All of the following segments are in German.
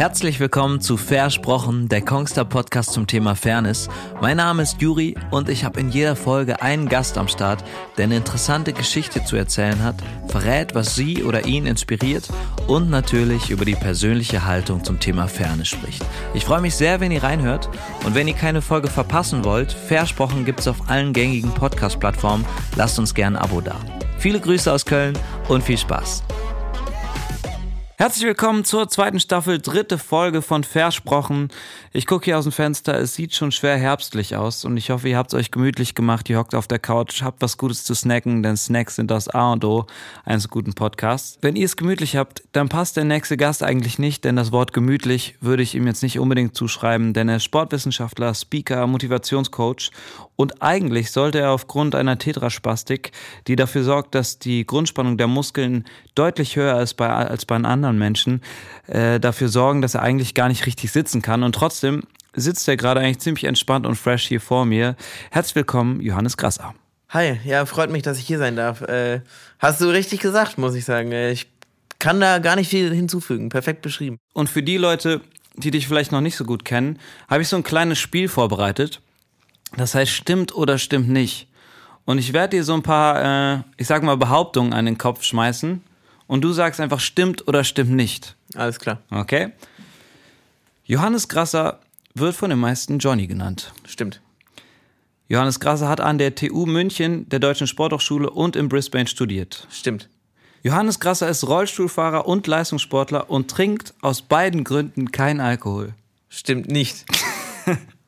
Herzlich willkommen zu Versprochen, der Kongster Podcast zum Thema Fairness. Mein Name ist Juri und ich habe in jeder Folge einen Gast am Start, der eine interessante Geschichte zu erzählen hat, verrät, was sie oder ihn inspiriert und natürlich über die persönliche Haltung zum Thema Fairness spricht. Ich freue mich sehr, wenn ihr reinhört und wenn ihr keine Folge verpassen wollt, Versprochen gibt's auf allen gängigen Podcast-Plattformen. Lasst uns gerne ein Abo da. Viele Grüße aus Köln und viel Spaß. Herzlich willkommen zur zweiten Staffel, dritte Folge von Versprochen. Ich gucke hier aus dem Fenster, es sieht schon schwer herbstlich aus und ich hoffe, ihr habt es euch gemütlich gemacht, ihr hockt auf der Couch, habt was Gutes zu snacken, denn Snacks sind das A und O eines guten Podcasts. Wenn ihr es gemütlich habt, dann passt der nächste Gast eigentlich nicht, denn das Wort gemütlich würde ich ihm jetzt nicht unbedingt zuschreiben, denn er ist Sportwissenschaftler, Speaker, Motivationscoach und eigentlich sollte er aufgrund einer Tetraspastik, die dafür sorgt, dass die Grundspannung der Muskeln deutlich höher ist bei, als bei anderen Menschen, äh, dafür sorgen, dass er eigentlich gar nicht richtig sitzen kann. Und trotzdem sitzt er gerade eigentlich ziemlich entspannt und fresh hier vor mir. Herzlich willkommen, Johannes Grasser. Hi, ja, freut mich, dass ich hier sein darf. Äh, hast du richtig gesagt, muss ich sagen. Äh, ich kann da gar nicht viel hinzufügen. Perfekt beschrieben. Und für die Leute, die dich vielleicht noch nicht so gut kennen, habe ich so ein kleines Spiel vorbereitet. Das heißt, stimmt oder stimmt nicht. Und ich werde dir so ein paar, äh, ich sag mal, Behauptungen an den Kopf schmeißen. Und du sagst einfach, stimmt oder stimmt nicht. Alles klar. Okay? Johannes Grasser wird von den meisten Johnny genannt. Stimmt. Johannes Grasser hat an der TU München, der Deutschen Sporthochschule und in Brisbane studiert. Stimmt. Johannes Grasser ist Rollstuhlfahrer und Leistungssportler und trinkt aus beiden Gründen kein Alkohol. Stimmt nicht.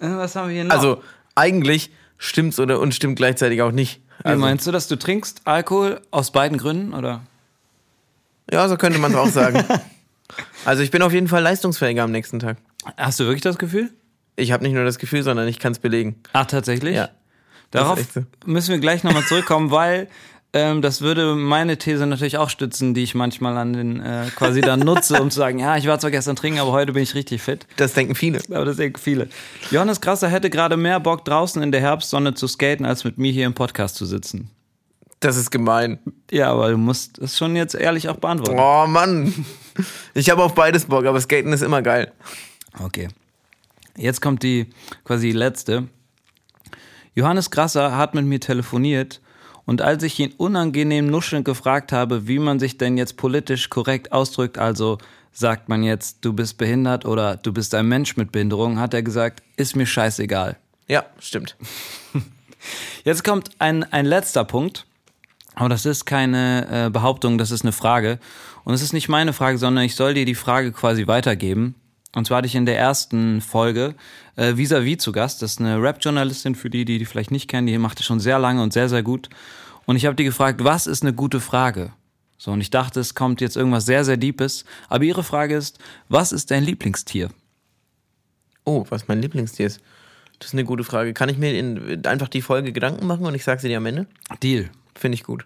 Äh, Was haben wir hier noch? Also, eigentlich stimmt's oder und stimmt gleichzeitig auch nicht. Wie Also, meinst du, dass du trinkst Alkohol aus beiden Gründen, oder? ja, so könnte man es auch sagen. also, ich bin auf jeden Fall leistungsfähiger am nächsten Tag. Hast du wirklich das Gefühl? Ich habe nicht nur das Gefühl, sondern ich kann es belegen. Ach, tatsächlich? Ja. Darauf so. müssen wir gleich nochmal zurückkommen, weil ähm, das würde meine These natürlich auch stützen, die ich manchmal an den äh, quasi dann nutze, um zu sagen, ja, ich war zwar gestern trinken, aber heute bin ich richtig fit. Das denken viele. Aber das denken viele. Johannes Grasser hätte gerade mehr Bock, draußen in der Herbstsonne zu skaten, als mit mir hier im Podcast zu sitzen. Das ist gemein. Ja, aber du musst es schon jetzt ehrlich auch beantworten. Oh Mann. Ich habe auf beides Bock, aber Skaten ist immer geil. Okay. Jetzt kommt die quasi letzte. Johannes Grasser hat mit mir telefoniert und als ich ihn unangenehm nuschelnd gefragt habe, wie man sich denn jetzt politisch korrekt ausdrückt, also sagt man jetzt, du bist behindert oder du bist ein Mensch mit Behinderung, hat er gesagt, ist mir scheißegal. Ja, stimmt. Jetzt kommt ein, ein letzter Punkt. Aber das ist keine äh, Behauptung, das ist eine Frage. Und es ist nicht meine Frage, sondern ich soll dir die Frage quasi weitergeben. Und zwar hatte ich in der ersten Folge äh, Vis-a-vis zu Gast. Das ist eine Rap-Journalistin, für die, die die vielleicht nicht kennen. Die macht das schon sehr lange und sehr, sehr gut. Und ich habe die gefragt, was ist eine gute Frage? So, und ich dachte, es kommt jetzt irgendwas sehr, sehr Deepes. Aber ihre Frage ist, was ist dein Lieblingstier? Oh, was mein Lieblingstier ist. Das ist eine gute Frage. Kann ich mir in, einfach die Folge Gedanken machen und ich sage sie dir am Ende? Deal. Finde ich gut.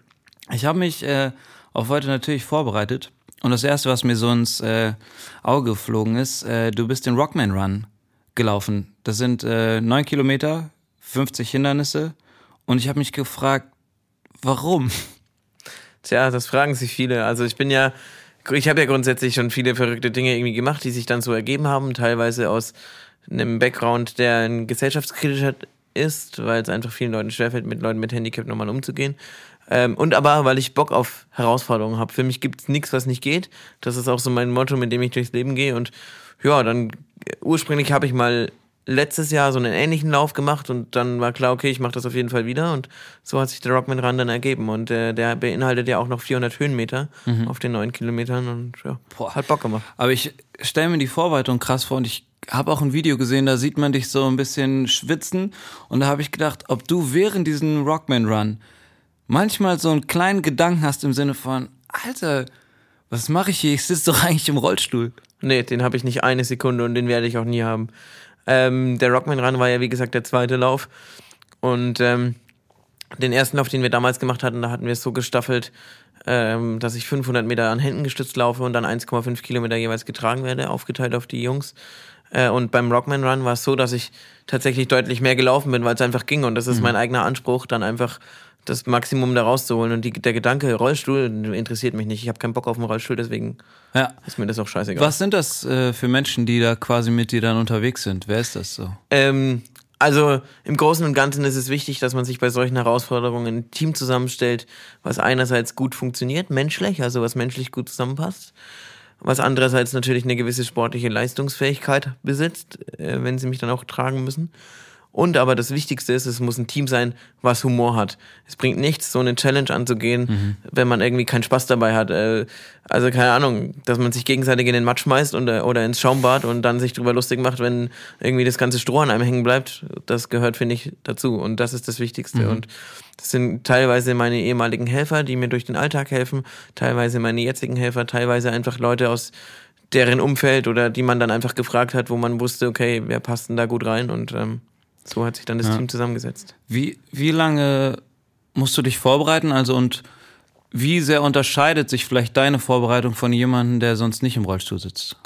Ich habe mich äh, auf heute natürlich vorbereitet. Und das Erste, was mir so ins äh, Auge geflogen ist, äh, du bist den Rockman Run gelaufen. Das sind äh, neun Kilometer, 50 Hindernisse. Und ich habe mich gefragt, warum? Tja, das fragen sich viele. Also ich bin ja, ich habe ja grundsätzlich schon viele verrückte Dinge irgendwie gemacht, die sich dann so ergeben haben, teilweise aus einem Background, der ein gesellschaftskritischer ist, weil es einfach vielen Leuten schwerfällt, mit Leuten mit Handicap nochmal umzugehen. Ähm, und aber, weil ich Bock auf Herausforderungen habe. Für mich gibt's nichts, was nicht geht. Das ist auch so mein Motto, mit dem ich durchs Leben gehe. Und ja, dann äh, ursprünglich habe ich mal letztes Jahr so einen ähnlichen Lauf gemacht und dann war klar, okay, ich mache das auf jeden Fall wieder und so hat sich der Rockman Run dann ergeben und äh, der beinhaltet ja auch noch 400 Höhenmeter auf den neun Kilometern und ja, Boah. hat Bock gemacht. Aber ich stelle mir die Vorbereitung krass vor und ich habe auch ein Video gesehen, da sieht man dich so ein bisschen schwitzen und da habe ich gedacht, ob du während diesem Rockman Run manchmal so einen kleinen Gedanken hast im Sinne von, Alter, was mache ich hier? Ich sitze doch eigentlich im Rollstuhl. Nee, den habe ich nicht eine Sekunde und den werde ich auch nie haben. Ähm, der Rockman Run war ja wie gesagt der zweite Lauf und ähm, den ersten Lauf, den wir damals gemacht hatten, da hatten wir es so gestaffelt, ähm, dass ich 500 Meter an Händen gestützt laufe und dann 1,5 Kilometer jeweils getragen werde, aufgeteilt auf die Jungs. Äh, und beim Rockman Run war es so, dass ich tatsächlich deutlich mehr gelaufen bin, weil es einfach ging. Und das ist mein eigener Anspruch, dann einfach das Maximum da rauszuholen. Und die, der Gedanke, Rollstuhl, interessiert mich nicht. Ich habe keinen Bock auf einen Rollstuhl, deswegen Ja. ist mir das auch scheißegal. Was sind das äh, für Menschen, die da quasi mit dir dann unterwegs sind? Wer ist das so? Ähm, also im Großen und Ganzen ist es wichtig, dass man sich bei solchen Herausforderungen ein Team zusammenstellt, was einerseits gut funktioniert, menschlich, also was menschlich gut zusammenpasst, was andererseits natürlich eine gewisse sportliche Leistungsfähigkeit besitzt, äh, wenn sie mich dann auch tragen müssen. Und aber das Wichtigste ist, es muss ein Team sein, was Humor hat. Es bringt nichts, so eine Challenge anzugehen, wenn man irgendwie keinen Spaß dabei hat. Äh, Also keine Ahnung, dass man sich gegenseitig in den Matsch schmeißt und, äh, oder ins Schaumbad und dann sich drüber lustig macht, wenn irgendwie das ganze Stroh an einem hängen bleibt. Das gehört, finde ich, dazu. Und das ist das Wichtigste. Und das sind teilweise meine ehemaligen Helfer, die mir durch den Alltag helfen, teilweise meine jetzigen Helfer, teilweise einfach Leute aus deren Umfeld oder die man dann einfach gefragt hat, wo man wusste, okay, wer passt denn da gut rein und ähm, so hat sich dann das Ja. Team zusammengesetzt. Wie, wie lange musst du dich vorbereiten? Also und wie sehr unterscheidet sich vielleicht deine Vorbereitung von jemandem, der sonst nicht im Rollstuhl sitzt?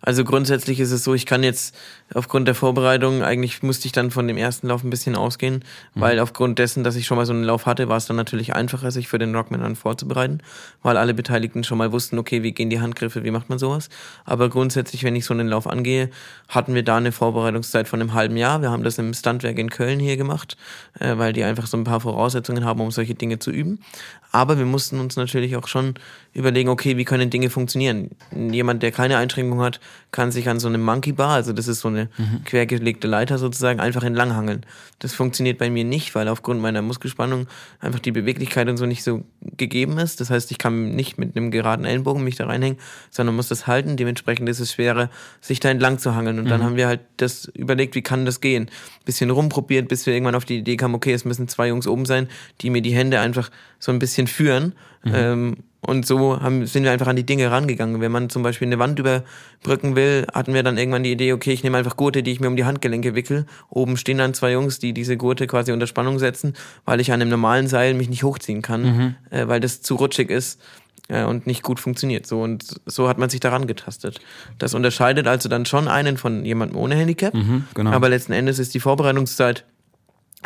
Also grundsätzlich ist es so, ich kann jetzt aufgrund der Vorbereitung, eigentlich musste ich dann von dem ersten Lauf ein bisschen ausgehen, weil aufgrund dessen, dass ich schon mal so einen Lauf hatte, war es dann natürlich einfacher, sich für den Rockman dann vorzubereiten, weil alle Beteiligten schon mal wussten, okay, wie gehen die Handgriffe, wie macht man sowas. Aber grundsätzlich, wenn ich so einen Lauf angehe, hatten wir da eine Vorbereitungszeit von einem halben Jahr. Wir haben das im Standwerk in Köln hier gemacht, äh, weil die einfach so ein paar Voraussetzungen haben, um solche Dinge zu üben. Aber wir mussten uns natürlich auch schon überlegen, okay, wie können Dinge funktionieren? Jemand, der keine Einschränkung hat, kann sich an so einem Monkey Bar, also das ist so eine quergelegte Leiter sozusagen, einfach entlanghangeln. Das funktioniert bei mir nicht, weil aufgrund meiner Muskelspannung einfach die Beweglichkeit und so nicht so gegeben ist. Das heißt, ich kann nicht mit einem geraden Ellenbogen mich da reinhängen, sondern muss das halten. Dementsprechend ist es schwerer, sich da entlang zu hangeln. Und dann haben wir halt das überlegt, wie kann das gehen? Bisschen rumprobiert, bis wir irgendwann auf die Idee kamen, okay, es müssen zwei Jungs oben sein, die mir die Hände einfach so ein bisschen führen. Ähm, und so haben, sind wir einfach an die Dinge rangegangen. Wenn man zum Beispiel eine Wand überbrücken will, hatten wir dann irgendwann die Idee, okay, ich nehme einfach Gurte, die ich mir um die Handgelenke wickel. Oben stehen dann zwei Jungs, die diese Gurte quasi unter Spannung setzen, weil ich an einem normalen Seil mich nicht hochziehen kann, äh, weil das zu rutschig ist äh, und nicht gut funktioniert. So und so hat man sich daran getastet. Das unterscheidet also dann schon einen von jemandem ohne Handicap. genau. Aber letzten Endes ist die Vorbereitungszeit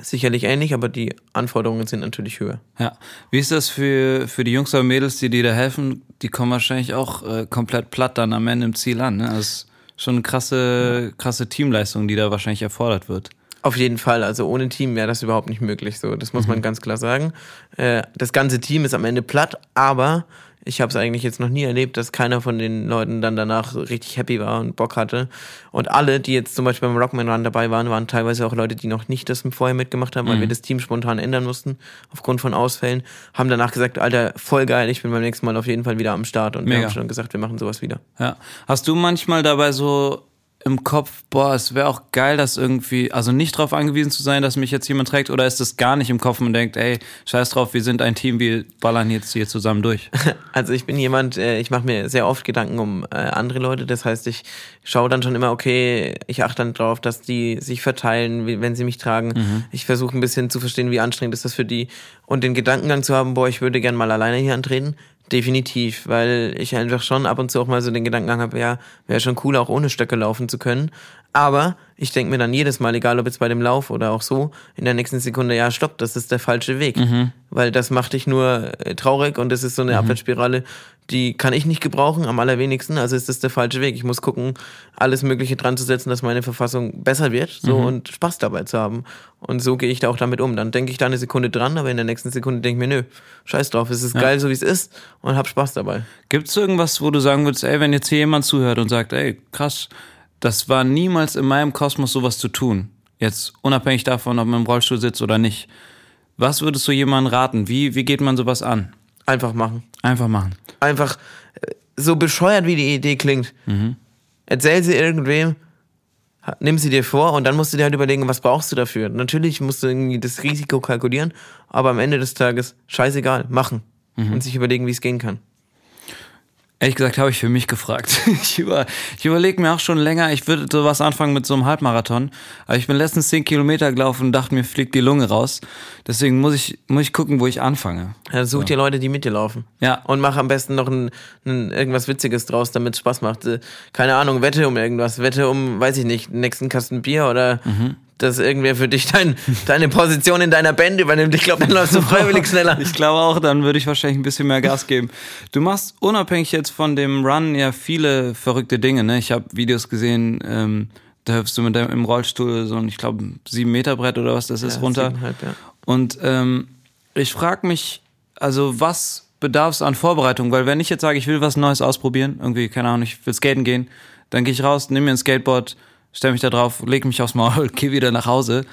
sicherlich ähnlich, aber die Anforderungen sind natürlich höher. Ja. Wie ist das für, für die Jungs oder Mädels, die dir da helfen? Die kommen wahrscheinlich auch äh, komplett platt dann am Ende im Ziel an. Ne? Das ist schon eine krasse, krasse Teamleistung, die da wahrscheinlich erfordert wird. Auf jeden Fall, also ohne Team wäre das überhaupt nicht möglich. So, das muss man ganz klar sagen. Äh, das ganze Team ist am Ende platt, aber ich habe es eigentlich jetzt noch nie erlebt, dass keiner von den Leuten dann danach richtig happy war und Bock hatte. Und alle, die jetzt zum Beispiel beim Rockman Run dabei waren, waren teilweise auch Leute, die noch nicht das vorher mitgemacht haben, weil wir das Team spontan ändern mussten aufgrund von Ausfällen, haben danach gesagt, Alter, voll geil, ich bin beim nächsten Mal auf jeden Fall wieder am Start. Und wir Mega. haben schon gesagt, wir machen sowas wieder. Ja. Hast du manchmal dabei so im Kopf, boah, es wäre auch geil, das irgendwie, also nicht drauf angewiesen zu sein, dass mich jetzt jemand trägt, oder ist das gar nicht im Kopf und denkt, ey, scheiß drauf, wir sind ein Team, wir ballern jetzt hier zusammen durch. Also ich bin jemand, äh, ich mache mir sehr oft Gedanken um äh, andere Leute. Das heißt, ich schaue dann schon immer, okay, ich achte dann drauf, dass die sich verteilen, wenn sie mich tragen. Ich versuche ein bisschen zu verstehen, wie anstrengend ist das für die. Und den Gedankengang zu haben, boah, ich würde gern mal alleine hier antreten. Definitiv, weil ich einfach schon ab und zu auch mal so den Gedankengang habe, ja, wäre schon cool, auch ohne Stöcke laufen zu können. Aber ich denke mir dann jedes Mal, egal ob jetzt bei dem Lauf oder auch so, in der nächsten Sekunde, ja, stopp, das ist der falsche Weg. Weil das macht dich nur äh, traurig und das ist so eine Abwärtsspirale, die kann ich nicht gebrauchen, am allerwenigsten. Also ist das der falsche Weg. Ich muss gucken, alles Mögliche dran zu setzen, dass meine Verfassung besser wird so und Spaß dabei zu haben. Und so gehe ich da auch damit um. Dann denke ich da eine Sekunde dran, aber in der nächsten Sekunde denke ich mir, nö, scheiß drauf, es ist geil, so wie es ist und hab Spaß dabei. Gibt's irgendwas, wo du sagen würdest, ey, wenn jetzt hier jemand zuhört und sagt, ey, krass, das war niemals in meinem Kosmos sowas zu tun. Jetzt unabhängig davon, ob man im Rollstuhl sitzt oder nicht. Was würdest du jemandem raten? Wie, wie geht man sowas an? Einfach machen. Einfach machen. einfach äh, so bescheuert wie die Idee klingt. Erzähl sie irgendwem, nimm sie dir vor und dann musst du dir halt überlegen, was brauchst du dafür. Natürlich musst du irgendwie das Risiko kalkulieren, aber am Ende des Tages scheißegal, machen und sich überlegen, wie es gehen kann. Ehrlich gesagt habe ich für mich gefragt. Ich, über, ich überlege mir auch schon länger, ich würde sowas anfangen mit so einem Halbmarathon. Aber ich bin letztens 10 Kilometer gelaufen und dachte mir, fliegt die Lunge raus. Deswegen muss ich, muss ich gucken, wo ich anfange. Ja, such dir Leute, die mit dir laufen. Ja. Und mach am besten noch ein, ein, irgendwas Witziges draus, damit es Spaß macht. Äh, Keine Ahnung, wette um irgendwas. Wette um, weiß ich nicht, den nächsten Kasten Bier oder dass irgendwer für dich dein, deine Position in deiner Band übernimmt. Ich glaube, dann läufst du freiwillig schneller. Ich glaube auch, dann würde ich wahrscheinlich ein bisschen mehr Gas geben. Du machst unabhängig jetzt von dem Run ja viele verrückte Dinge. Ne? Ich habe Videos gesehen, ähm, da hüpfst du mit deinem im Rollstuhl so ein, ich glaube, sieben Meter Brett oder was das ist, Ja, runter. ja. Und ähm, ich frage mich, also was bedarf es an Vorbereitung? Weil wenn ich jetzt sage, ich will was Neues ausprobieren, irgendwie, keine Ahnung, ich will skaten gehen, dann gehe ich raus, nehme mir ein Skateboard, stelle mich da drauf, lege mich aufs Maul, gehe wieder nach Hause.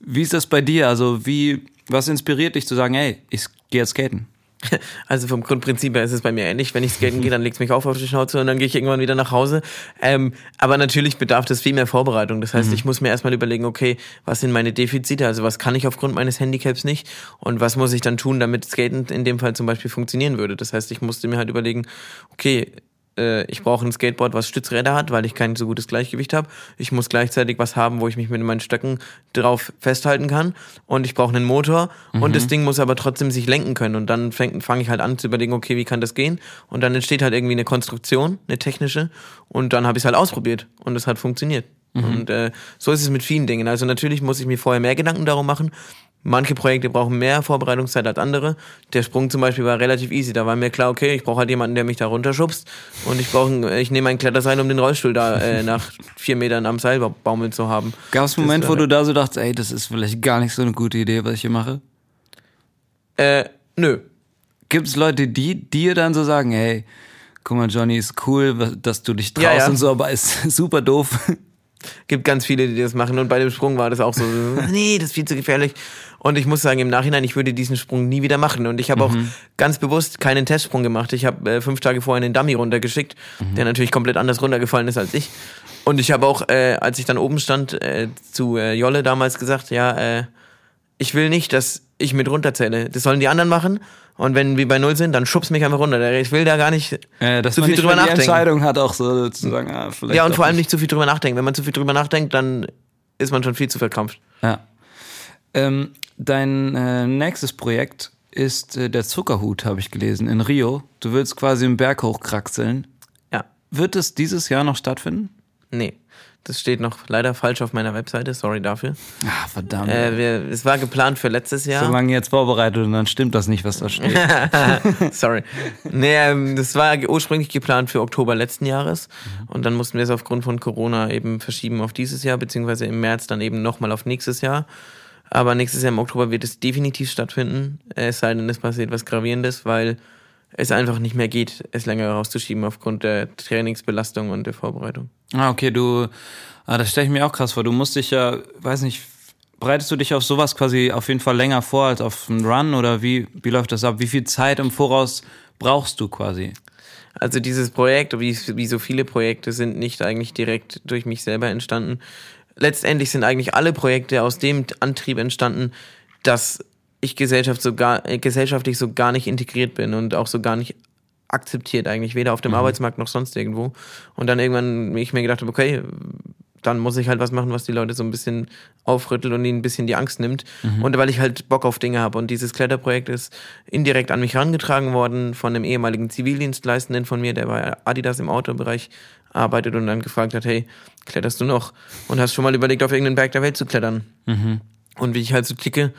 Wie ist das bei dir? Also wie, was inspiriert dich zu sagen, hey, ich gehe jetzt skaten? Also vom Grundprinzip her ist es bei mir ähnlich. Wenn ich skaten gehe, dann legt's mich auf auf die Schnauze und dann gehe ich irgendwann wieder nach Hause. Ähm, aber natürlich bedarf das viel mehr Vorbereitung. Das heißt, ich muss mir erstmal überlegen, okay, was sind meine Defizite? Also was kann ich aufgrund meines Handicaps nicht? Und was muss ich dann tun, damit Skaten in dem Fall zum Beispiel funktionieren würde? Das heißt, ich musste mir halt überlegen, okay, äh, ich brauche ein Skateboard, was Stützräder hat, weil ich kein so gutes Gleichgewicht habe. Ich muss gleichzeitig was haben, wo ich mich mit meinen Stöcken drauf festhalten kann. Und ich brauche einen Motor. Und das Ding muss aber trotzdem sich lenken können. Und dann fange fang ich halt an zu überlegen, okay, wie kann das gehen? Und dann entsteht halt irgendwie eine Konstruktion, eine technische. Und dann habe ich es halt ausprobiert. Und es hat funktioniert. Und äh, so ist es mit vielen Dingen. Also natürlich muss ich mir vorher mehr Gedanken darum machen. Manche Projekte brauchen mehr Vorbereitungszeit als andere. Der Sprung zum Beispiel war relativ easy. Da war mir klar, okay, ich brauche halt jemanden, der mich da runterschubst. Und ich brauche, ich nehme ein Kletterseil, um den Rollstuhl da äh, nach vier Metern am Seil baumeln zu haben. Gab es einen Moment, Das wo war- du da so dachtest, ey, das ist vielleicht gar nicht so eine gute Idee, was ich hier mache? Äh, nö. Gibt es Leute, die dir dann so sagen, hey, guck mal, Johnny, ist cool, dass du dich traust Ja, ja. und so, aber ist super doof. Gibt ganz viele, die das machen. Und bei dem Sprung war das auch so, nee, das ist viel zu gefährlich. Und ich muss sagen, im Nachhinein, ich würde diesen Sprung nie wieder machen. Und ich habe auch ganz bewusst keinen Testsprung gemacht. Ich habe äh, fünf Tage vorher einen Dummy runtergeschickt, der natürlich komplett anders runtergefallen ist als ich. Und ich habe auch, äh, als ich dann oben stand, äh, zu äh, Jolle damals gesagt, ja, äh, ich will nicht, dass ich mit runterzähle. Das sollen die anderen machen. Und wenn wir bei Null sind, dann schubst mich einfach runter. Ich will da gar nicht Äh, dass zu man viel nicht drüber die nachdenken. Entscheidung hat, auch so zu sagen, ah, vielleicht Ja, und vor allem nicht. nicht zu viel drüber nachdenken. Wenn man zu viel drüber nachdenkt, dann ist man schon viel zu verkrampft. Ja. Ähm, dein äh, nächstes Projekt ist äh, der Zuckerhut, habe ich gelesen, in Rio. Du willst quasi einen Berg hochkraxeln. Ja. Wird es dieses Jahr noch stattfinden? Nee, das steht noch leider falsch auf meiner Webseite, sorry dafür. Ah, verdammt. Äh, wir, es war geplant für letztes so Jahr. lange jetzt vorbereitet und dann stimmt das nicht, was da steht. sorry. Nee, ähm, das war ursprünglich geplant für Oktober letzten Jahres und dann mussten wir es aufgrund von Corona eben verschieben auf dieses Jahr, beziehungsweise im März dann eben nochmal auf nächstes Jahr. Aber nächstes Jahr im Oktober wird es definitiv stattfinden, es sei denn, es passiert was Gravierendes, weil es einfach nicht mehr geht, es länger rauszuschieben aufgrund der Trainingsbelastung und der Vorbereitung. ah, okay, du, ah, das stelle ich mir auch krass vor. Du musst dich ja, weiß nicht, bereitest du dich auf sowas quasi auf jeden Fall länger vor als auf einen Run oder wie, wie läuft das ab? Wie viel Zeit im Voraus brauchst du quasi? Also dieses Projekt, wie, wie so viele Projekte, sind nicht eigentlich direkt durch mich selber entstanden. Letztendlich sind eigentlich alle Projekte aus dem Antrieb entstanden, dass ich Gesellschaft so gar, äh, gesellschaftlich so gar nicht integriert bin und auch so gar nicht akzeptiert eigentlich, weder auf dem Arbeitsmarkt noch sonst irgendwo. Und dann irgendwann ich mir gedacht habe, okay, dann muss ich halt was machen, was die Leute so ein bisschen aufrüttelt und ihnen ein bisschen die Angst nimmt. Und weil ich halt Bock auf Dinge habe. Und dieses Kletterprojekt ist indirekt an mich herangetragen worden von einem ehemaligen Zivildienstleistenden von mir, der bei Adidas im Autobereich arbeitet und dann gefragt hat, hey, kletterst du noch? Und hast schon mal überlegt, auf irgendeinen Berg der Welt zu klettern? Und wie ich halt so ticke,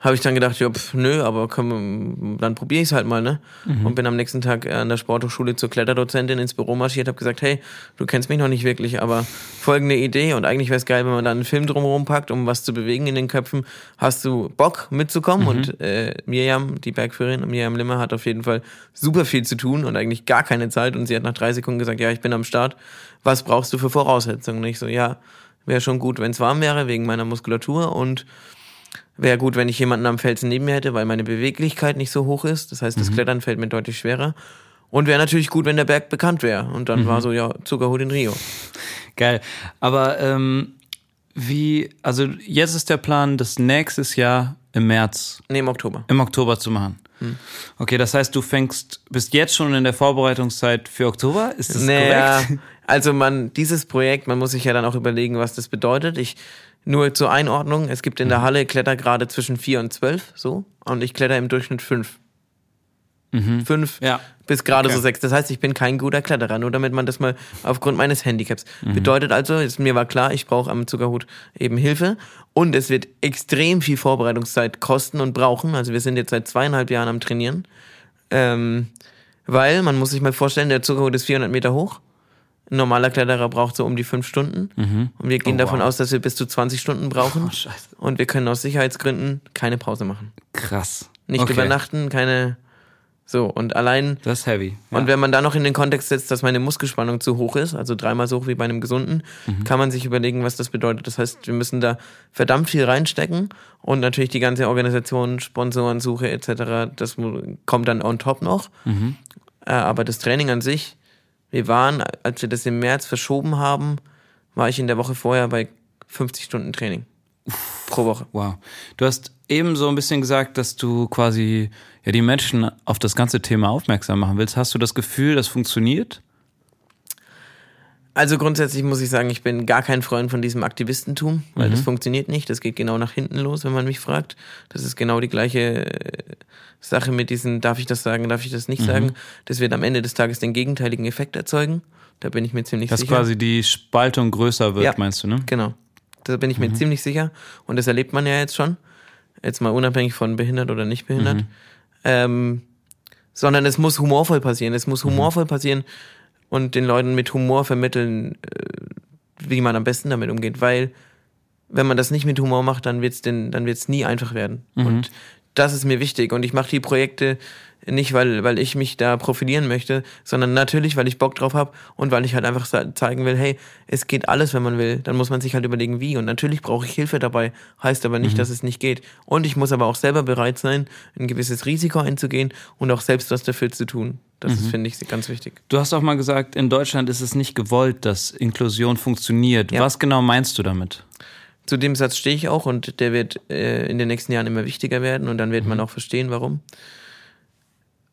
habe ich dann gedacht, ja, pf, nö, aber komm, dann probiere ich es halt mal, ne? Und bin am nächsten Tag äh, an der Sporthochschule zur Kletterdozentin ins Büro marschiert, habe gesagt, hey, du kennst mich noch nicht wirklich, aber folgende Idee und eigentlich wäre es geil, wenn man da einen Film drumherum packt, um was zu bewegen in den Köpfen. Hast du Bock mitzukommen? Und äh, Miriam, die Bergführerin, Miriam Limmer, hat auf jeden Fall super viel zu tun und eigentlich gar keine Zeit und sie hat nach drei Sekunden gesagt, ja, ich bin am Start. Was brauchst du für Voraussetzungen? Und ich so, ja, wäre schon gut, wenn es warm wäre, wegen meiner Muskulatur und Wäre gut, wenn ich jemanden am Felsen neben mir hätte, weil meine Beweglichkeit nicht so hoch ist. Das heißt, das Klettern fällt mir deutlich schwerer. Und wäre natürlich gut, wenn der Berg bekannt wäre. Und dann war so, ja, Zuckerhut in Rio. Geil. Aber ähm, wie, also jetzt ist der Plan, das nächstes Jahr im März, Nee, im Oktober. im Oktober zu machen. Okay, das heißt, du fängst, bist jetzt schon in der Vorbereitungszeit für Oktober? Ist das Naja, korrekt? also man, dieses Projekt, man muss sich ja dann auch überlegen, was das bedeutet. Ich, nur zur Einordnung, es gibt in der Halle Klettergrade zwischen 4 und 12, so. Und ich kletter im Durchschnitt 5. 5 Ja. bis gerade Okay. so sechs. Das heißt, ich bin kein guter Kletterer, nur damit man das mal aufgrund meines Handicaps. Mhm. Bedeutet also, ist, mir war klar, ich brauche am Zuckerhut eben Hilfe und es wird extrem viel Vorbereitungszeit kosten und brauchen. Also wir sind jetzt seit zweieinhalb Jahren am Trainieren, ähm, weil man muss sich mal vorstellen, der Zuckerhut ist 400 Meter hoch. Ein normaler Kletterer braucht so um die fünf Stunden. Und wir gehen Oh, davon wow. aus, dass wir bis zu 20 Stunden brauchen. Oh. Und wir können aus Sicherheitsgründen keine Pause machen. Krass. Nicht okay. übernachten, keine. So, und allein. Das ist heavy. Und wenn man da noch in den Kontext setzt, dass meine Muskelspannung zu hoch ist, also dreimal so hoch wie bei einem Gesunden, Mhm. kann man sich überlegen, was das bedeutet. Das heißt, wir müssen da verdammt viel reinstecken und natürlich die ganze Organisation, Sponsorensuche etc., das kommt dann on top noch. Mhm. Äh, aber das Training an sich, wir waren, als wir das im März verschoben haben, war ich in der Woche vorher bei 50 Stunden Training pro Woche. Wow. Du hast eben so ein bisschen gesagt, dass du quasi ja die Menschen auf das ganze Thema aufmerksam machen willst. Hast du das Gefühl, das funktioniert? Also grundsätzlich muss ich sagen, ich bin gar kein Freund von diesem Aktivistentum, weil Mhm. das funktioniert nicht. Das geht genau nach hinten los, wenn man mich fragt. Das ist genau die gleiche äh, Sache mit diesen, darf ich das sagen, darf ich das Mhm. nicht sagen. Das wird am Ende des Tages den gegenteiligen Effekt erzeugen. Da bin ich mir ziemlich Dass sicher. quasi die Spaltung größer wird, Ja. meinst du, ne? Genau. Da bin ich Mhm. mir ziemlich sicher. Und das erlebt man ja jetzt schon. Jetzt mal unabhängig von behindert oder nicht behindert. Mhm. Ähm, sondern es muss humorvoll passieren. Es Mhm. muss humorvoll passieren und den Leuten mit Humor vermitteln, äh, wie man am besten damit umgeht. Weil, wenn man das nicht mit Humor macht, dann wird's den, dann wird's nie einfach werden. Mhm. Und das ist mir wichtig. Und ich mache die Projekte nicht, weil, weil ich mich da profilieren möchte, sondern natürlich, weil ich Bock drauf habe und weil ich halt einfach zeigen will, hey, es geht alles, wenn man will. Dann muss man sich halt überlegen, wie. Und natürlich brauche ich Hilfe dabei, heißt aber nicht, dass es nicht geht. Und ich muss aber auch selber bereit sein, ein gewisses Risiko einzugehen und auch selbst was dafür zu tun. Das ist, finde ich, ganz wichtig. Du hast auch mal gesagt, in Deutschland ist es nicht gewollt, dass Inklusion funktioniert. Ja. Was genau meinst du damit? Zu dem Satz stehe ich auch und der wird äh, in den nächsten Jahren immer wichtiger werden und dann wird man auch verstehen, warum.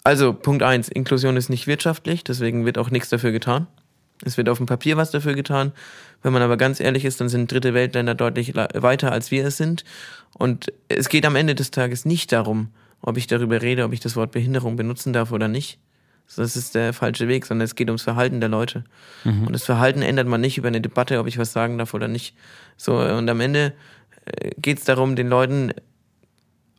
Also, Punkt eins: Inklusion ist nicht wirtschaftlich, deswegen wird auch nichts dafür getan. Es wird auf dem Papier was dafür getan. Wenn man aber ganz ehrlich ist, dann sind dritte Weltländer deutlich weiter, als wir es sind. Und es geht am Ende des Tages nicht darum, ob ich darüber rede, ob ich das Wort Behinderung benutzen darf oder nicht. Das ist der falsche Weg, sondern es geht ums Verhalten der Leute. Und das Verhalten ändert man nicht über eine Debatte, ob ich was sagen darf oder nicht. So, und am Ende geht es darum, den Leuten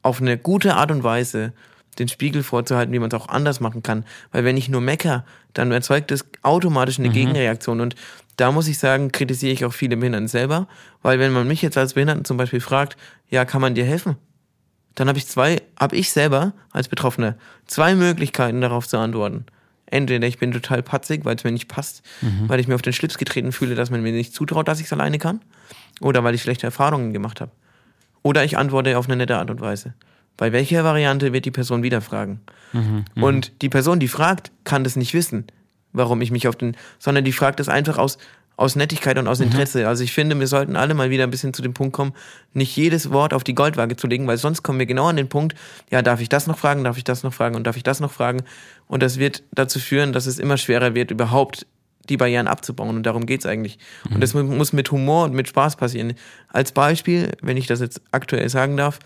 auf eine gute Art und Weise den Spiegel vorzuhalten, wie man es auch anders machen kann. Weil wenn ich nur mecker, dann erzeugt es automatisch eine Gegenreaktion. Und da muss ich sagen, kritisiere ich auch viele Behinderten selber, weil wenn man mich jetzt als Behinderten zum Beispiel fragt, ja, kann man dir helfen? Dann habe ich zwei, habe ich selber als Betroffener zwei Möglichkeiten darauf zu antworten. Entweder ich bin total patzig, weil es mir nicht passt, weil ich mir auf den Schlips getreten fühle, dass man mir nicht zutraut, dass ich es alleine kann, oder weil ich schlechte Erfahrungen gemacht habe. Oder ich antworte auf eine nette Art und Weise. Bei welcher Variante wird die Person wieder fragen? Und die Person, die fragt, kann das nicht wissen, warum ich mich auf den, sondern die fragt es einfach aus, aus Nettigkeit und aus Interesse. Also ich finde, wir sollten alle mal wieder ein bisschen zu dem Punkt kommen, nicht jedes Wort auf die Goldwaage zu legen, weil sonst kommen wir genau an den Punkt, ja, darf ich das noch fragen, darf ich das noch fragen und darf ich das noch fragen? Und das wird dazu führen, dass es immer schwerer wird, überhaupt die Barrieren abzubauen. Und darum geht's eigentlich. Und das mu- muss mit Humor und mit Spaß passieren. Als Beispiel, wenn ich das jetzt aktuell sagen darf,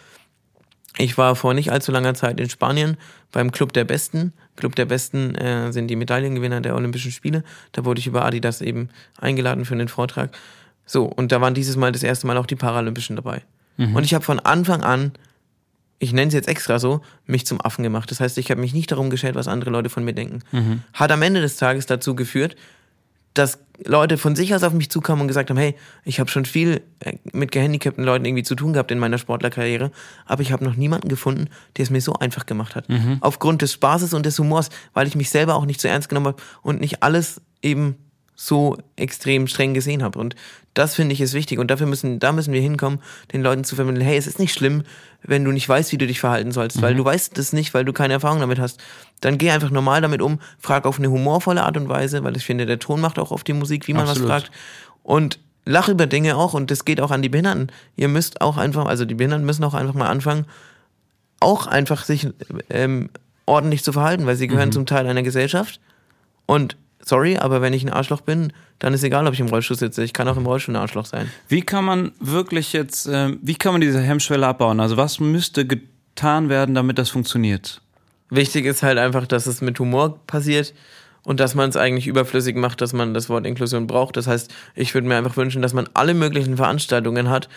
ich war vor nicht allzu langer Zeit in Spanien beim Club der Besten. Club der Besten äh, sind die Medaillengewinner der Olympischen Spiele. Da wurde ich über Adidas eben eingeladen für einen Vortrag. So, und da waren dieses Mal das erste Mal auch die Paralympischen dabei. Und ich habe von Anfang an, ich nenne es jetzt extra so, mich zum Affen gemacht. Das heißt, ich habe mich nicht darum geschert, was andere Leute von mir denken. Hat am Ende des Tages dazu geführt, dass Leute von sich aus auf mich zukamen und gesagt haben, hey, ich habe schon viel äh, mit gehandicapten Leuten irgendwie zu tun gehabt in meiner Sportlerkarriere, aber ich habe noch niemanden gefunden, der es mir so einfach gemacht hat. Aufgrund des Spaßes und des Humors, weil ich mich selber auch nicht so ernst genommen habe und nicht alles eben so extrem streng gesehen habe. Und das finde ich ist wichtig. Und dafür müssen, da müssen wir hinkommen, den Leuten zu vermitteln, hey, es ist nicht schlimm, wenn du nicht weißt, wie du dich verhalten sollst, weil du weißt das nicht, weil du keine Erfahrung damit hast. Dann geh einfach normal damit um, frag auf eine humorvolle Art und Weise, weil ich finde, der Ton macht auch oft die Musik, wie man Absolut. was fragt. Und lach über Dinge auch und das geht auch an die Behinderten. Ihr müsst auch einfach, also die Behinderten müssen auch einfach mal anfangen, auch einfach sich ähm, ordentlich zu verhalten, weil sie gehören zum Teil einer Gesellschaft. Und sorry, aber wenn ich ein Arschloch bin, dann ist egal, ob ich im Rollstuhl sitze. Ich kann auch im Rollstuhl ein Arschloch sein. Wie kann man wirklich jetzt, ähm, wie kann man diese Hemmschwelle abbauen? Also was müsste getan werden, damit das funktioniert? Wichtig ist halt einfach, dass es mit Humor passiert und dass man es eigentlich überflüssig macht, dass man das Wort Inklusion braucht. Das heißt, ich würde mir einfach wünschen, dass man alle möglichen Veranstaltungen hat,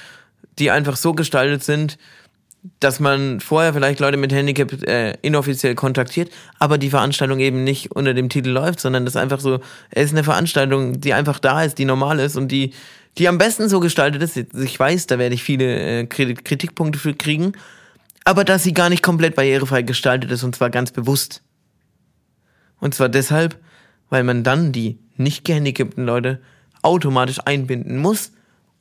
die einfach so gestaltet sind, dass man vorher vielleicht Leute mit Handicap äh, inoffiziell kontaktiert, aber die Veranstaltung eben nicht unter dem Titel läuft, sondern das einfach so, es ist eine Veranstaltung, die einfach da ist, die normal ist und die, die am besten so gestaltet ist. Ich weiß, da werde ich viele äh, Kritikpunkte für kriegen, aber dass sie gar nicht komplett barrierefrei gestaltet ist und zwar ganz bewusst. Und zwar deshalb, weil man dann die nicht gehandicapten Leute automatisch einbinden muss,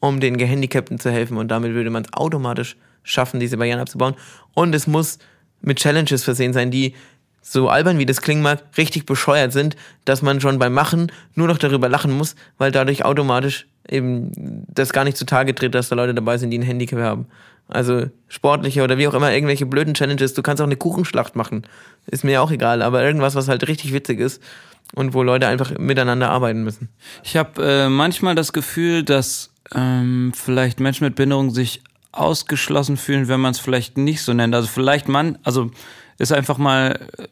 um den Gehandicapten zu helfen und damit würde man es automatisch schaffen, diese Barrieren abzubauen. Und es muss mit Challenges versehen sein, die so albern wie das klingen mag, richtig bescheuert sind, dass man schon beim Machen nur noch darüber lachen muss, weil dadurch automatisch eben das gar nicht zutage tritt, dass da Leute dabei sind, die ein Handicap haben. Also sportliche oder wie auch immer, irgendwelche blöden Challenges. Du kannst auch eine Kuchenschlacht machen. Ist mir auch egal, aber irgendwas, was halt richtig witzig ist und wo Leute einfach miteinander arbeiten müssen. Ich habe äh, manchmal das Gefühl, dass ähm, vielleicht Menschen mit Behinderung sich ausgeschlossen fühlen, wenn man es vielleicht nicht so nennt. Also vielleicht man, also ist einfach mal äh,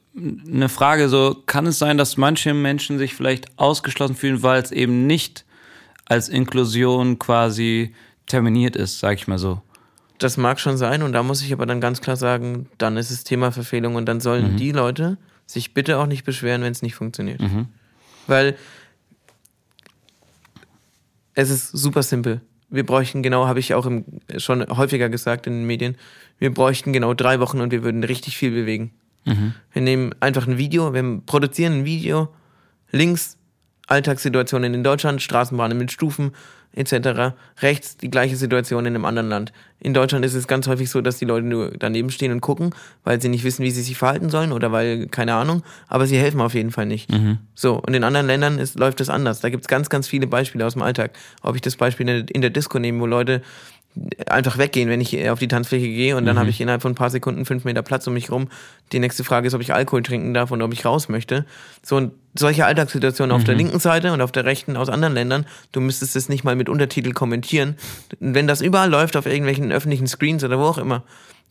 eine Frage so, kann es sein, dass manche Menschen sich vielleicht ausgeschlossen fühlen, weil es eben nicht als Inklusion quasi terminiert ist, sag ich mal so. Das mag schon sein und da muss ich aber dann ganz klar sagen, dann ist es Thema Verfehlung und dann sollen mhm. die Leute sich bitte auch nicht beschweren, wenn es nicht funktioniert. Mhm. Weil es ist super simpel wir bräuchten genau, habe ich auch im, schon häufiger gesagt in den Medien, wir bräuchten genau drei Wochen und wir würden richtig viel bewegen. Mhm. Wir nehmen einfach ein Video, wir produzieren ein Video, links Alltagssituationen in Deutschland, Straßenbahnen mit Stufen, etc. Rechts die gleiche Situation in einem anderen Land. In Deutschland ist es ganz häufig so, dass die Leute nur daneben stehen und gucken, weil sie nicht wissen, wie sie sich verhalten sollen oder weil, keine Ahnung, aber sie helfen auf jeden Fall nicht. Mhm. So, und in anderen Ländern ist, läuft das anders. Da gibt's ganz, ganz viele Beispiele aus dem Alltag. Ob ich das Beispiel in der Disco nehme, wo Leute einfach weggehen, wenn ich auf die Tanzfläche gehe und dann mhm. habe ich innerhalb von ein paar Sekunden fünf Meter Platz um mich rum. Die nächste Frage ist, ob ich Alkohol trinken darf und ob ich raus möchte. So und solche Alltagssituationen mhm. auf der mhm. linken Seite und auf der rechten aus anderen Ländern, du müsstest es nicht mal mit Untertitel kommentieren. Wenn das überall läuft auf irgendwelchen öffentlichen Screens oder wo auch immer,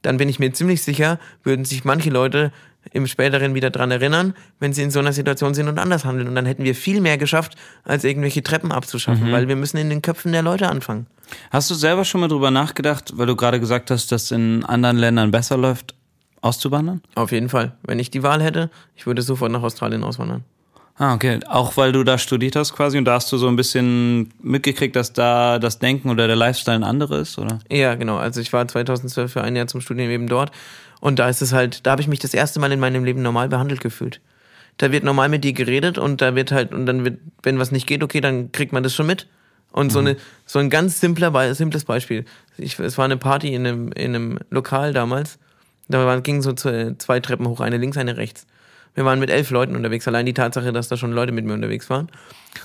dann bin ich mir ziemlich sicher, würden sich manche Leute im späteren wieder dran erinnern, wenn sie in so einer Situation sind und anders handeln. Und dann hätten wir viel mehr geschafft, als irgendwelche Treppen abzuschaffen, mhm. weil wir müssen in den Köpfen der Leute anfangen. Hast du selber schon mal drüber nachgedacht, weil du gerade gesagt hast, dass in anderen Ländern besser läuft, auszuwandern? Auf jeden Fall. Wenn ich die Wahl hätte, ich würde sofort nach Australien auswandern. Ah, okay. Auch weil du da studiert hast quasi und da hast du so ein bisschen mitgekriegt, dass da das Denken oder der Lifestyle ein anderer ist, oder? Ja, genau. Also ich war 2012 für ein Jahr zum Studium eben dort und da ist es halt, da habe ich mich das erste Mal in meinem Leben normal behandelt gefühlt. Da wird normal mit dir geredet und da wird halt, und dann wird, wenn was nicht geht, okay, dann kriegt man das schon mit. Und mhm. so, eine, so ein ganz simpler, simples Beispiel. Ich, es war eine Party in einem, in einem Lokal damals. Da ging so zwei Treppen hoch, eine links, eine rechts. Wir waren mit elf Leuten unterwegs. Allein die Tatsache, dass da schon Leute mit mir unterwegs waren.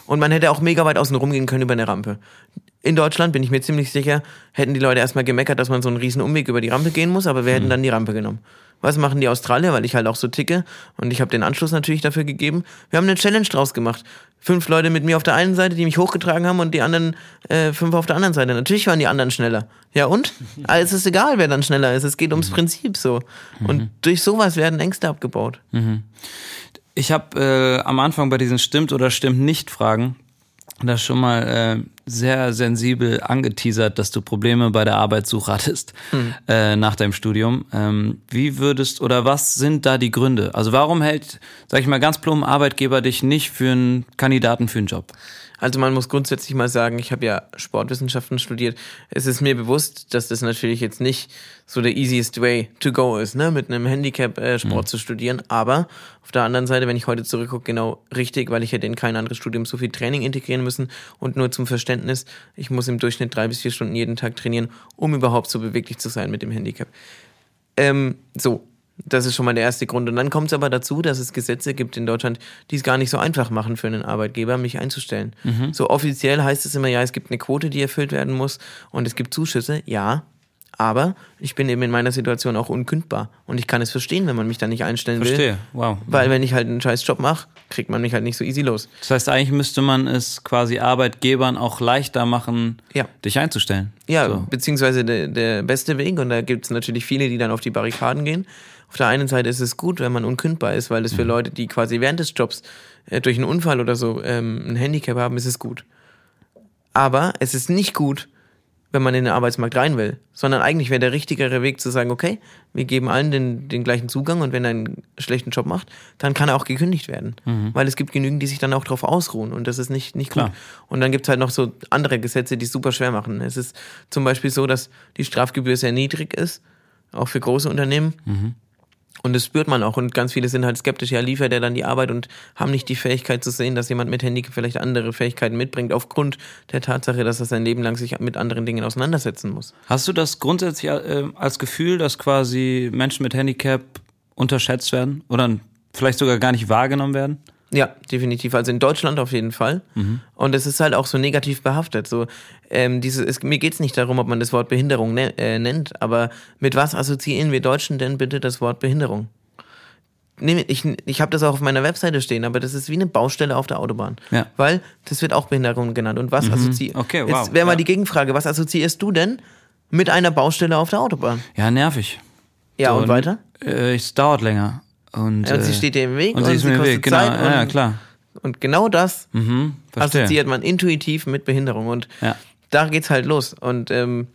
Und man hätte auch mega weit außen rumgehen können über eine Rampe. In Deutschland bin ich mir ziemlich sicher, hätten die Leute erstmal gemeckert, dass man so einen riesen Umweg über die Rampe gehen muss, aber wir hätten mhm. dann die Rampe genommen. Was machen die Australier, weil ich halt auch so ticke und ich habe den Anschluss natürlich dafür gegeben. Wir haben eine Challenge draus gemacht. Fünf Leute mit mir auf der einen Seite, die mich hochgetragen haben und die anderen äh, fünf auf der anderen Seite. Natürlich waren die anderen schneller. Ja und? Also es ist egal, wer dann schneller ist. Es geht ums mhm. Prinzip so. Und mhm. durch sowas werden Ängste abgebaut. Mhm. Ich habe äh, am Anfang bei diesen Stimmt oder Stimmt nicht Fragen das schon mal äh, sehr sensibel angeteasert, dass du Probleme bei der Arbeitssuche hattest hm. äh, nach deinem Studium. Ähm, wie würdest oder was sind da die Gründe? Also warum hält, sag ich mal ganz plump, Arbeitgeber dich nicht für einen Kandidaten für einen Job? Also man muss grundsätzlich mal sagen, ich habe ja Sportwissenschaften studiert. Es ist mir bewusst, dass das natürlich jetzt nicht so der easiest way to go ist, ne, mit einem Handicap äh, Sport mhm. zu studieren. Aber auf der anderen Seite, wenn ich heute zurückgucke, genau richtig, weil ich hätte in kein anderes Studium so viel Training integrieren müssen. Und nur zum Verständnis, ich muss im Durchschnitt drei bis vier Stunden jeden Tag trainieren, um überhaupt so beweglich zu sein mit dem Handicap. Ähm, so, das ist schon mal der erste Grund. Und dann kommt es aber dazu, dass es Gesetze gibt in Deutschland, die es gar nicht so einfach machen für einen Arbeitgeber, mich einzustellen. Mhm. So offiziell heißt es immer, ja, es gibt eine Quote, die erfüllt werden muss und es gibt Zuschüsse. Ja, aber ich bin eben in meiner Situation auch unkündbar. Und ich kann es verstehen, wenn man mich da nicht einstellen Verstehe. will. Verstehe, wow. Weil wenn ich halt einen scheiß Job mache, kriegt man mich halt nicht so easy los. Das heißt, eigentlich müsste man es quasi Arbeitgebern auch leichter machen, ja. dich einzustellen. Ja, so. beziehungsweise der, der beste Weg, und da gibt es natürlich viele, die dann auf die Barrikaden gehen Auf der einen Seite ist es gut, wenn man unkündbar ist, weil es für Leute, die quasi während des Jobs äh, durch einen Unfall oder so ähm, ein Handicap haben, ist es gut. Aber es ist nicht gut, wenn man in den Arbeitsmarkt rein will, sondern eigentlich wäre der richtigere Weg zu sagen, okay, wir geben allen den, den gleichen Zugang und wenn er einen schlechten Job macht, dann kann er auch gekündigt werden. Weil es gibt genügend, die sich dann auch darauf ausruhen und das ist nicht, nicht gut. Klar. Und dann gibt es halt noch so andere Gesetze, die es super schwer machen. Es ist zum Beispiel so, dass die Strafgebühr sehr niedrig ist, auch für große Unternehmen. Und das spürt man auch. Und ganz viele sind halt skeptisch, ja, liefert er dann die Arbeit und haben nicht die Fähigkeit zu sehen, dass jemand mit Handicap vielleicht andere Fähigkeiten mitbringt, aufgrund der Tatsache, dass er sein Leben lang sich mit anderen Dingen auseinandersetzen muss. Hast du das grundsätzlich äh, als Gefühl, dass quasi Menschen mit Handicap unterschätzt werden oder vielleicht sogar gar nicht wahrgenommen werden? Ja, definitiv. Also in Deutschland auf jeden Fall. Und es ist halt auch so negativ behaftet. So, ähm, diese, es, mir geht's nicht darum, ob man das Wort Behinderung ne, äh, nennt, aber mit was assoziieren wir Deutschen denn bitte das Wort Behinderung? Nee, ich ich habe das auch auf meiner Webseite stehen, aber das ist wie eine Baustelle auf der Autobahn. Ja. Weil das wird auch Behinderung genannt. Und was assoziiert? Okay, wow, Jetzt wäre mal ja. die Gegenfrage, was assoziierst du denn mit einer Baustelle auf der Autobahn? Ja, nervig. Ja, und, weiter? Äh, es dauert länger. Und, Ja, und sie äh, steht dir im Weg und sie ist mir im kostet Weg, genau. Zeit Ja, ja, und- klar. Und genau das Mhm, verstehe. assoziiert man intuitiv mit Behinderung. Und Ja. da geht's halt los. Und, ähm,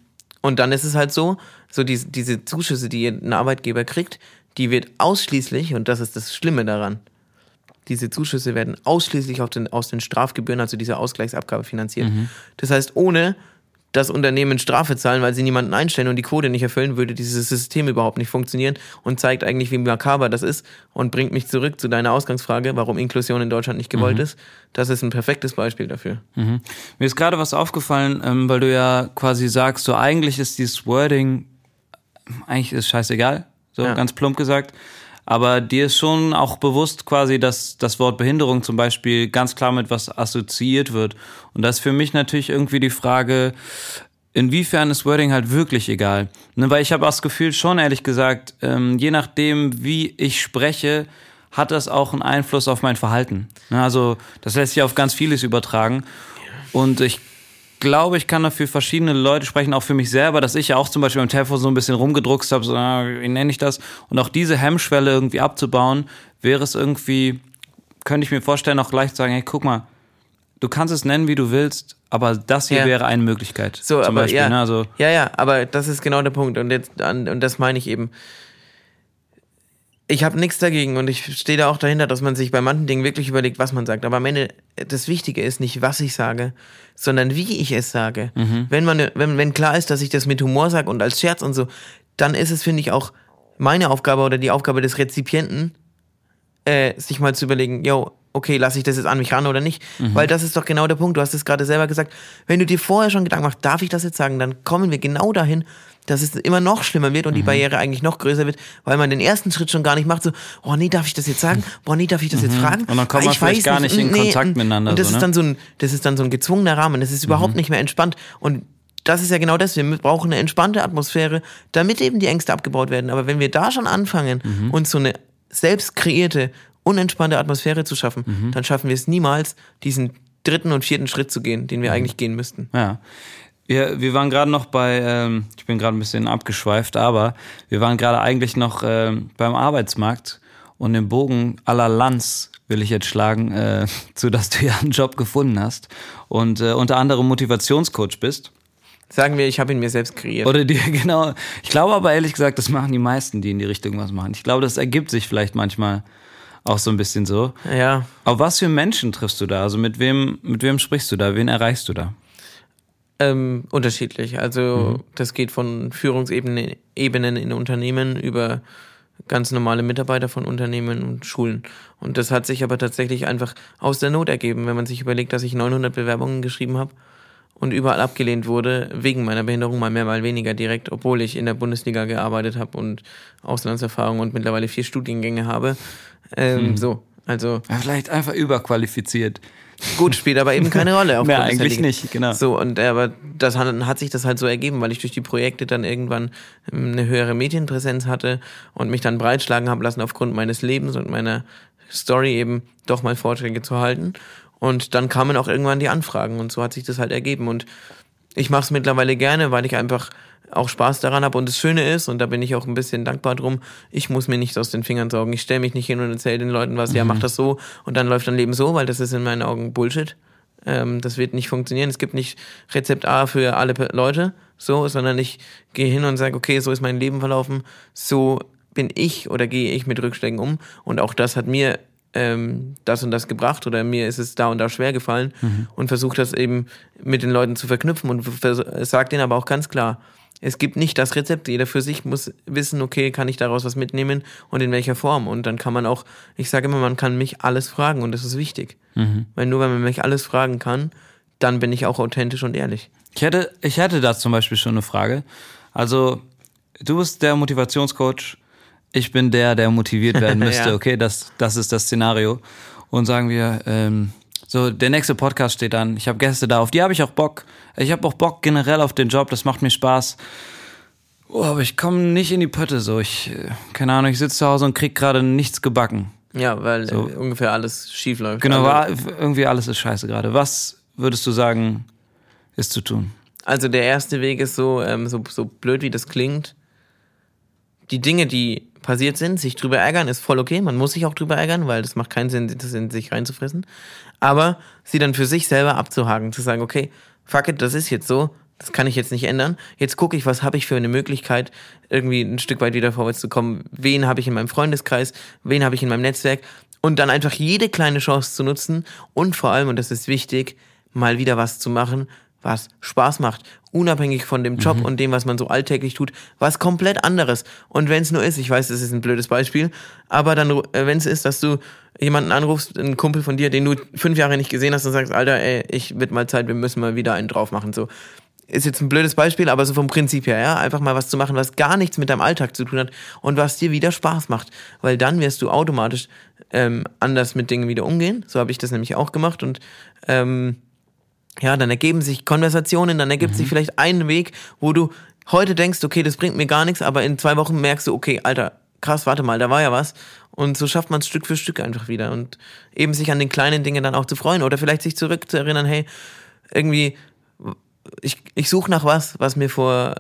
und dann ist es halt so, so diese, diese Zuschüsse, die ein Arbeitgeber kriegt, die wird ausschließlich, und das ist das Schlimme daran, diese Zuschüsse werden ausschließlich den, aus den Strafgebühren, also dieser Ausgleichsabgabe finanziert. Mhm. Das heißt, ohne das Unternehmen Strafe zahlen, weil sie niemanden einstellen und die Quote nicht erfüllen, würde dieses System überhaupt nicht funktionieren und zeigt eigentlich, wie makaber das ist und bringt mich zurück zu deiner Ausgangsfrage, warum Inklusion in Deutschland nicht gewollt ist. Das ist ein perfektes Beispiel dafür. Mir ist gerade was aufgefallen, ähm, weil du ja quasi sagst, so eigentlich ist dieses Wording, eigentlich ist scheißegal, so Ja. ganz plump gesagt. Aber dir ist schon auch bewusst quasi, dass das Wort Behinderung zum Beispiel ganz klar mit was assoziiert wird. Und das ist für mich natürlich irgendwie die Frage, inwiefern ist Wording halt wirklich egal? Ne, weil ich habe auch das Gefühl, schon ehrlich gesagt, ähm, je nachdem, wie ich spreche, hat das auch einen Einfluss auf mein Verhalten. Ne, also das lässt sich auf ganz vieles übertragen. Und ich glaube, ich kann dafür verschiedene Leute sprechen, auch für mich selber, dass ich ja auch zum Beispiel beim Telefon so ein bisschen rumgedruckst habe, so, ah, wie nenne ich das? Und auch diese Hemmschwelle irgendwie abzubauen, wäre es irgendwie, könnte ich mir vorstellen, auch gleich zu sagen, hey, guck mal, du kannst es nennen, wie du willst, aber das hier Ja. wäre eine Möglichkeit. So, zum aber Beispiel, ja, ne? Also, ja, ja, aber das ist genau der Punkt und jetzt und das meine ich eben. Ich habe nichts dagegen und ich stehe da auch dahinter, dass man sich bei manchen Dingen wirklich überlegt, was man sagt. Aber am Ende, das Wichtige ist nicht, was ich sage, sondern wie ich es sage. Wenn man, wenn, wenn klar ist, dass ich das mit Humor sage und als Scherz und so, dann ist es, finde ich, auch meine Aufgabe oder die Aufgabe des Rezipienten, äh, sich mal zu überlegen, yo, okay, lasse ich das jetzt an mich ran oder nicht? Weil das ist doch genau der Punkt. Du hast es gerade selber gesagt. Wenn du dir vorher schon Gedanken machst, darf ich das jetzt sagen, dann kommen wir genau dahin, dass es immer noch schlimmer wird und die Barriere eigentlich noch größer wird, weil man den ersten Schritt schon gar nicht macht, so, oh nee, darf ich das jetzt sagen? Boah, nee, darf ich das jetzt fragen? Und dann kommt Ah, man ich vielleicht gar nicht in Kontakt und- miteinander, Und das so, ist ne? dann so ein, das ist dann so ein gezwungener Rahmen. Das ist überhaupt nicht mehr entspannt. Und das ist ja genau das. Wir brauchen eine entspannte Atmosphäre, damit eben die Ängste abgebaut werden. Aber wenn wir da schon anfangen, uns so eine selbst kreierte, unentspannte Atmosphäre zu schaffen, dann schaffen wir es niemals, diesen dritten und vierten Schritt zu gehen, den wir eigentlich gehen müssten. Ja. Wir, wir waren gerade noch bei, ähm, ich bin gerade ein bisschen abgeschweift, aber wir waren gerade eigentlich noch ähm, beim Arbeitsmarkt und den Bogen aller Lanz will ich jetzt schlagen, äh, zu dass du ja einen Job gefunden hast und äh, unter anderem Motivationscoach bist. Sagen wir, ich habe ihn mir selbst kreiert. Oder die, genau. Ich glaube aber ehrlich gesagt, das machen die meisten, die in die Richtung was machen. Ich glaube, das ergibt sich vielleicht manchmal auch so ein bisschen so. ja, Auf was für Menschen triffst du da? Also mit wem, mit wem sprichst du da? Wen erreichst du da? Ähm, unterschiedlich. Also das geht von Führungsebenen Ebenen in Unternehmen über ganz normale Mitarbeiter von Unternehmen und Schulen. Und das hat sich aber tatsächlich einfach aus der Not ergeben, wenn man sich überlegt, dass ich 900 Bewerbungen geschrieben habe und überall abgelehnt wurde, wegen meiner Behinderung, mal mehr, mal weniger direkt, obwohl ich in der Bundesliga gearbeitet habe und Auslandserfahrung und mittlerweile vier Studiengänge habe. Ähm, So, also Ja, vielleicht einfach überqualifiziert. Gut, spielt aber eben keine Rolle. Ja, des eigentlich nicht, genau. So, und äh, aber das hat, hat sich das halt so ergeben, weil ich durch die Projekte dann irgendwann ähm, eine höhere Medienpräsenz hatte und mich dann breitschlagen habe lassen aufgrund meines Lebens und meiner Story eben doch mal Vorträge zu halten. Und dann kamen auch irgendwann die Anfragen und so hat sich das halt ergeben. Und ich mache es mittlerweile gerne, weil ich einfach auch Spaß daran habe. Und das Schöne ist, und da bin ich auch ein bisschen dankbar drum, ich muss mir nicht aus den Fingern saugen. Ich stelle mich nicht hin und erzähle den Leuten was, ja, mach das so und dann läuft dein Leben so, weil das ist in meinen Augen Bullshit. Ähm, das wird nicht funktionieren. Es gibt nicht Rezept A für alle Leute, so, sondern ich gehe hin und sage, okay, so ist mein Leben verlaufen, so bin ich oder gehe ich mit Rückschlägen um. Und auch das hat mir ähm, das und das gebracht oder mir ist es da und da schwer gefallen und versuche das eben mit den Leuten zu verknüpfen und sage denen aber auch ganz klar, es gibt nicht das Rezept. Jeder für sich muss wissen, okay, kann ich daraus was mitnehmen und in welcher Form. Und dann kann man auch, ich sage immer, man kann mich alles fragen und das ist wichtig. Weil nur wenn man mich alles fragen kann, dann bin ich auch authentisch und ehrlich. Ich hätte, ich hätte da zum Beispiel schon eine Frage. Also, du bist der Motivationscoach, ich bin der, der motiviert werden müsste, Ja. okay? Das, das ist das Szenario. Und sagen wir, ähm, so, der nächste Podcast steht an. Ich habe Gäste da, auf die habe ich auch Bock. Ich habe auch Bock generell auf den Job, das macht mir Spaß. Oh, aber ich komme nicht in die Pötte so. Ich, äh, keine Ahnung, ich sitze zu Hause und krieg gerade nichts gebacken. Ja, weil äh, ungefähr alles schief läuft. Genau, Also, war, irgendwie alles ist scheiße gerade. Was würdest du sagen, ist zu tun? Also der erste Weg ist so, ähm, so, so blöd wie das klingt. Die Dinge, die passiert sind, sich drüber ärgern, ist voll okay. Man muss sich auch drüber ärgern, weil das macht keinen Sinn, das in sich reinzufressen. Aber sie dann für sich selber abzuhaken, zu sagen, okay, fuck it, das ist jetzt so, das kann ich jetzt nicht ändern. Jetzt gucke ich, was habe ich für eine Möglichkeit, irgendwie ein Stück weit wieder vorwärts zu kommen. Wen habe ich in meinem Freundeskreis, wen habe ich in meinem Netzwerk und dann einfach jede kleine Chance zu nutzen und vor allem, und das ist wichtig, mal wieder was zu machen, was Spaß macht, unabhängig von dem Job und dem, was man so alltäglich tut, was komplett anderes. Und wenn es nur ist, ich weiß, das ist ein blödes Beispiel, aber dann, äh, wenn es ist, dass du jemanden anrufst, einen Kumpel von dir, den du fünf Jahre nicht gesehen hast und sagst, Alter, ey, ich wird mal Zeit, wir müssen mal wieder einen drauf machen, so. Ist jetzt ein blödes Beispiel, aber so vom Prinzip her, ja, einfach mal was zu machen, was gar nichts mit deinem Alltag zu tun hat und was dir wieder Spaß macht, weil dann wirst du automatisch ähm, anders mit Dingen wieder umgehen. So habe ich das nämlich auch gemacht und ähm, ja, dann ergeben sich Konversationen, dann ergibt sich vielleicht ein Weg, wo du heute denkst, okay, das bringt mir gar nichts, aber in zwei Wochen merkst du, okay, Alter, krass, warte mal, da war ja was. Und so schafft man es Stück für Stück einfach wieder und eben sich an den kleinen Dingen dann auch zu freuen oder vielleicht sich zurückzuerinnern, hey, irgendwie, ich, ich suche nach was, was mir vor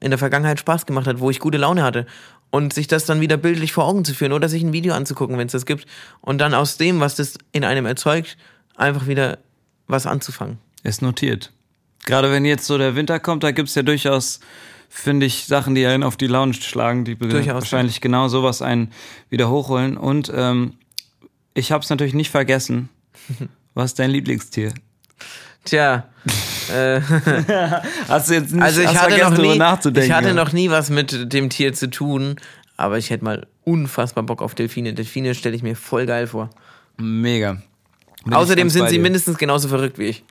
in der Vergangenheit Spaß gemacht hat, wo ich gute Laune hatte. Und sich das dann wieder bildlich vor Augen zu führen oder sich ein Video anzugucken, wenn es das gibt. Und dann aus dem, was das in einem erzeugt, einfach wieder was anzufangen. Ist notiert. Gerade wenn jetzt so der Winter kommt, da gibt's ja durchaus, finde ich, Sachen, die einen auf die Laune schlagen, die Durchaus, wahrscheinlich genau sowas einen wieder hochholen. Und ähm, ich habe es natürlich nicht vergessen. Was ist dein Lieblingstier? Tja, äh, Hast du jetzt nicht also ich hast hatte, vergessen, noch nie, nachzudenken? ich hatte noch nie was mit dem Tier zu tun, aber ich hätte mal unfassbar Bock auf Delfine. Delfine stelle ich mir voll geil vor. Mega. Ich Außerdem sind sie dir. mindestens genauso verrückt wie ich.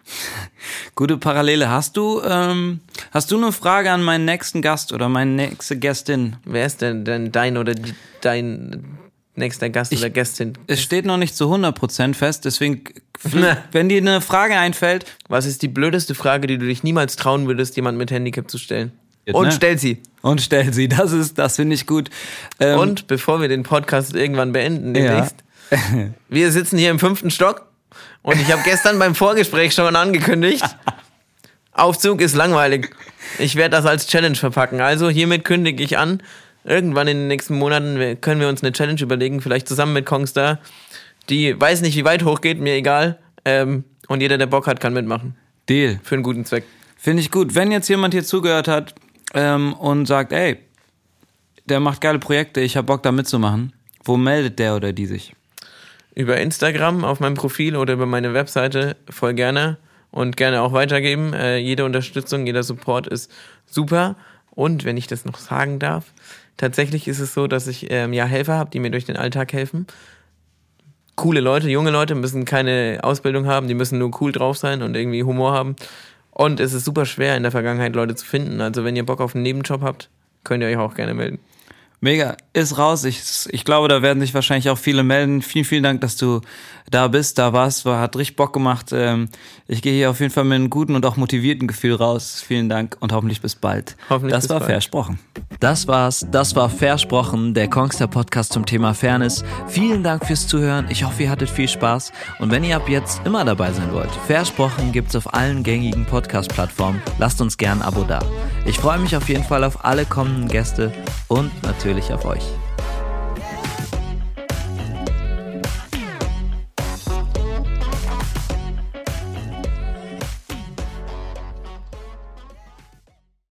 Gute Parallele. Hast du, ähm, hast du eine Frage an meinen nächsten Gast oder meine nächste Gästin? Wer ist denn, denn dein oder die, dein nächster Gast oder Gästin? Es steht noch nicht zu 100% fest, deswegen, wenn dir eine Frage einfällt, Was ist die blödeste Frage, die du dich niemals trauen würdest, jemand mit Handicap zu stellen? Jetzt, Und ne? stell sie. und stell sie. Das ist, das finde ich gut. Ähm, Und bevor wir den Podcast irgendwann beenden, Ja. demnächst, wir sitzen hier im fünften Stock und ich habe gestern beim Vorgespräch schon angekündigt, Aufzug ist langweilig. Ich werde das als Challenge verpacken. Also hiermit kündige ich an, irgendwann in den nächsten Monaten können wir uns eine Challenge überlegen, vielleicht zusammen mit Kongstar. Die weiß nicht, wie weit hochgeht, mir egal. Ähm, und jeder, der Bock hat, kann mitmachen. Deal. Für einen guten Zweck. Finde ich gut. Wenn jetzt jemand hier zugehört hat ähm, und sagt, ey, der macht geile Projekte, ich habe Bock da mitzumachen, wo meldet der oder die sich? Über Instagram auf meinem Profil oder über meine Webseite voll gerne und gerne auch weitergeben. Äh, jede Unterstützung, jeder Support ist super. Und wenn ich das noch sagen darf, tatsächlich ist es so, dass ich ähm, ja Helfer habe, die mir durch den Alltag helfen. Coole Leute, junge Leute müssen keine Ausbildung haben, die müssen nur cool drauf sein und irgendwie Humor haben. Und es ist super schwer in der Vergangenheit Leute zu finden. Also wenn ihr Bock auf einen Nebenjob habt, könnt ihr euch auch gerne melden. Mega, ist raus. Ich, ich glaube, da werden sich wahrscheinlich auch viele melden. Vielen, vielen Dank, dass du da bist, da warst, war, hat richtig Bock gemacht. Ähm, ich gehe hier auf jeden Fall mit einem guten und auch motivierten Gefühl raus. Vielen Dank und hoffentlich bis bald. Hoffentlich das bis war bald. versprochen. Das war's, das war Versprochen, der Kongster Podcast zum Thema Fairness. Vielen Dank fürs Zuhören. Ich hoffe, ihr hattet viel Spaß. Und wenn ihr ab jetzt immer dabei sein wollt, Versprochen gibt's auf allen gängigen Podcast-Plattformen. Lasst uns gern ein Abo da. Ich freue mich auf jeden Fall auf alle kommenden Gäste und natürlich auf euch.